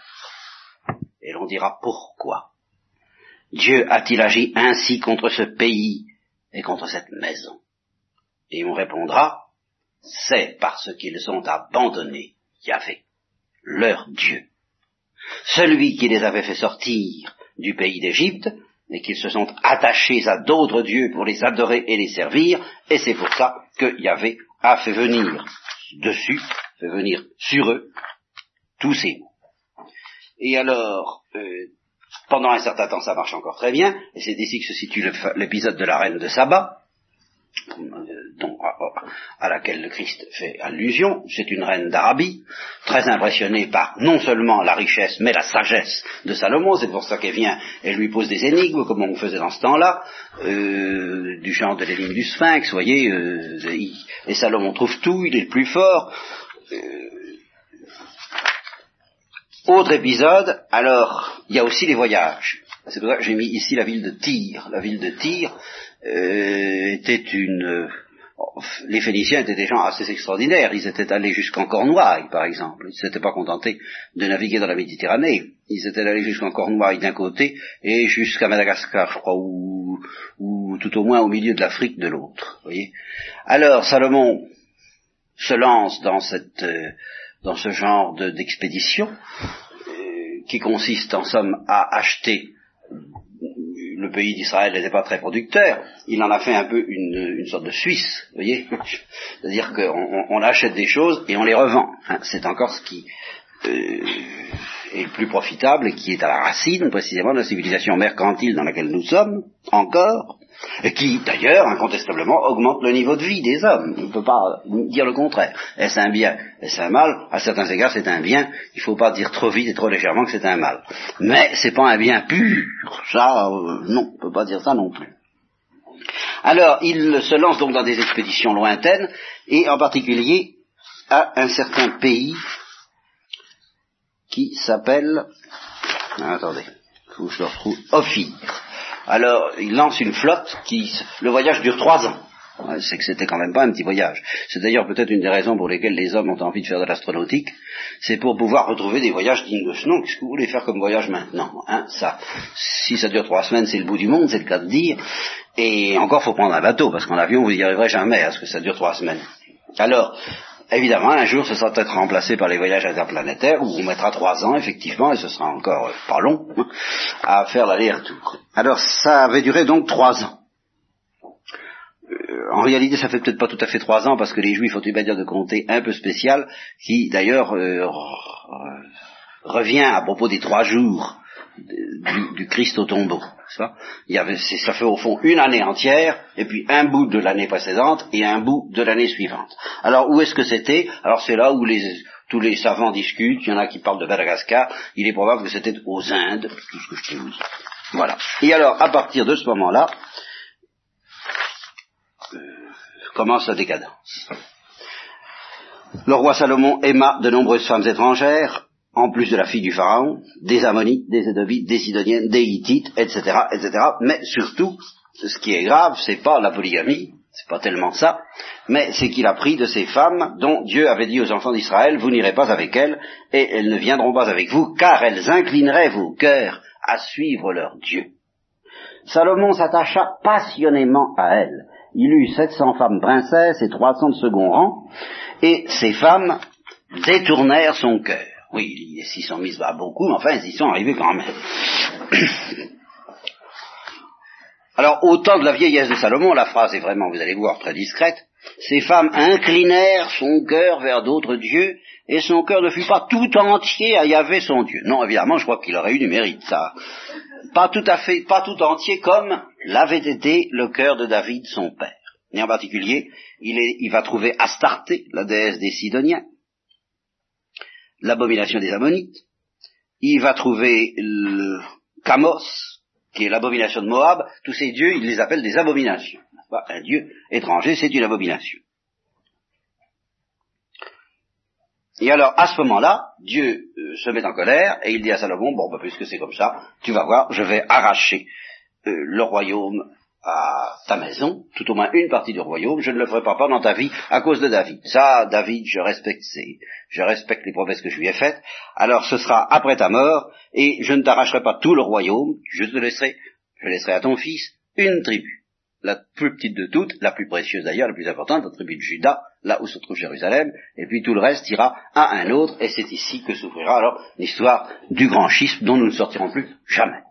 Et l'on dira pourquoi Dieu a-t-il agi ainsi contre ce pays et contre cette maison? Et on répondra, c'est parce qu'ils ont abandonné Yahvé, leur Dieu. Celui qui les avait fait sortir du pays d'Égypte et qu'ils se sont attachés à d'autres dieux pour les adorer et les servir, et c'est pour ça que Yahvé a fait venir dessus, fait venir sur eux, tous ces mots. Et alors, euh, pendant un certain temps, ça marche encore très bien, et c'est ici que se situe l'épisode de la reine de Saba, à laquelle le Christ fait allusion, c'est une reine d'Arabie, très impressionnée par non seulement la richesse, mais la sagesse de Salomon, c'est pour ça qu'elle vient, elle lui pose des énigmes, comme on faisait dans ce temps-là, euh, du genre de l'énigme du sphinx, voyez, euh, et Salomon trouve tout, il est le plus fort. Euh, autre épisode, alors, il y a aussi les voyages. C'est pour ça que j'ai mis ici la ville de Tyr. La ville de Tyr, euh, était une... les Phéniciens étaient des gens assez extraordinaires. Ils étaient allés jusqu'en Cornouailles, par exemple. Ils ne s'étaient pas contentés de naviguer dans la Méditerranée. Ils étaient allés jusqu'en Cornouailles d'un côté et jusqu'à Madagascar, je crois, ou, ou tout au moins au milieu de l'Afrique de l'autre. Voyez. Alors Salomon se lance dans cette, euh, dans ce genre d'expédition qui consiste en somme à acheter le pays d'Israël n'était pas très producteur, il en a fait un peu une, sorte de Suisse, vous voyez (laughs) C'est-à-dire qu'on achète des choses et on les revend. Hein, c'est encore ce qui euh, est le plus profitable et qui est à la racine précisément de la civilisation mercantile dans laquelle nous sommes, encore, et qui d'ailleurs incontestablement augmente le niveau de vie des hommes. On ne peut pas dire le contraire. Est-ce un bien Est-ce un mal? À certains égards c'est un bien, il ne faut pas dire trop vite et trop légèrement que c'est un mal. Mais c'est pas un bien pur, ça euh, non, on ne peut pas dire ça non plus. Alors il se lance donc dans des expéditions lointaines et en particulier à un certain pays qui s'appelle ah, attendez, faut que je le retrouve Ophir. Alors, il lance une flotte qui... Le voyage dure trois ans. C'est que c'était quand même pas un petit voyage. C'est d'ailleurs peut-être une des raisons pour lesquelles les hommes ont envie de faire de l'astronautique. C'est pour pouvoir retrouver des voyages dignes de ce nom. Qu'est-ce que vous voulez faire comme voyage maintenant hein ça, Si ça dure trois semaines, c'est le bout du monde, c'est le cas de dire. Et encore, faut prendre un bateau, parce qu'en avion, vous n'y arriverez jamais à ce que ça dure trois semaines. Alors, Évidemment, un jour, ce sera peut-être remplacé par les voyages interplanétaires, où on mettra trois ans, effectivement, et ce sera encore euh, pas long, hein, à faire l'aller-retour. Alors, ça avait duré donc trois ans. Euh, en réalité, ça fait peut-être pas tout à fait trois ans, parce que les Juifs ont une manière de compter un peu spéciale, qui d'ailleurs euh, revient à propos des trois jours du, Christ au tombeau. Ça, ça fait au fond une année entière, et puis un bout de l'année précédente et un bout de l'année suivante. Alors où est-ce que c'était? Alors c'est là où tous les savants discutent, il y en a qui parlent de Madagascar, il est probable que c'était aux Indes, tout ce que je vous dire. Voilà. Et alors, à partir de ce moment-là, euh, commence la décadence. Le roi Salomon aima de nombreuses femmes étrangères, en plus de la fille du Pharaon, des Ammonites, des Édomites, des Sidoniennes, des Hittites, etc., etc. Mais surtout, ce qui est grave, c'est pas la polygamie, c'est pas tellement ça, mais c'est qu'il a pris de ces femmes dont Dieu avait dit aux enfants d'Israël, vous n'irez pas avec elles, et elles ne viendront pas avec vous, car elles inclineraient vos cœurs à suivre leur Dieu. Salomon s'attacha passionnément à elles. Il eut 700 femmes princesses et 300 de second rang, et ces femmes détournèrent son cœur. Oui, s'y sont mis pas beaucoup, mais enfin, ils y sont arrivés quand même. (coughs) Alors, au temps de la vieillesse de Salomon, la phrase est vraiment, vous allez voir, très discrète, ces femmes inclinèrent son cœur vers d'autres dieux, et son cœur ne fut pas tout entier à Yahvé son Dieu. Non, évidemment, je crois qu'il aurait eu du mérite, ça. Pas tout à fait, pas tout entier comme l'avait été le cœur de David, son père. Et en particulier, il, il va trouver Astarté, la déesse des Sidoniens, l'abomination des Ammonites, il va trouver le Kamos, qui est l'abomination de Moab, tous ces dieux, il les appelle des abominations. Un dieu étranger, c'est une abomination. Et alors, à ce moment-là, Dieu euh, se met en colère et il dit à Salomon, bon, bah, puisque c'est comme ça, tu vas voir, je vais arracher euh, le royaume à ta maison, tout au moins une partie du royaume, je ne le ferai pas pendant ta vie à cause de David. Ça, David, je respecte je respecte les promesses que je lui ai faites, alors ce sera après ta mort, et je ne t'arracherai pas tout le royaume, je te laisserai, je laisserai à ton fils une tribu, la plus petite de toutes, la plus précieuse d'ailleurs, la plus importante, la tribu de Juda, là où se trouve Jérusalem, et puis tout le reste ira à un autre, et c'est ici que s'ouvrira alors l'histoire du grand schisme dont nous ne sortirons plus jamais.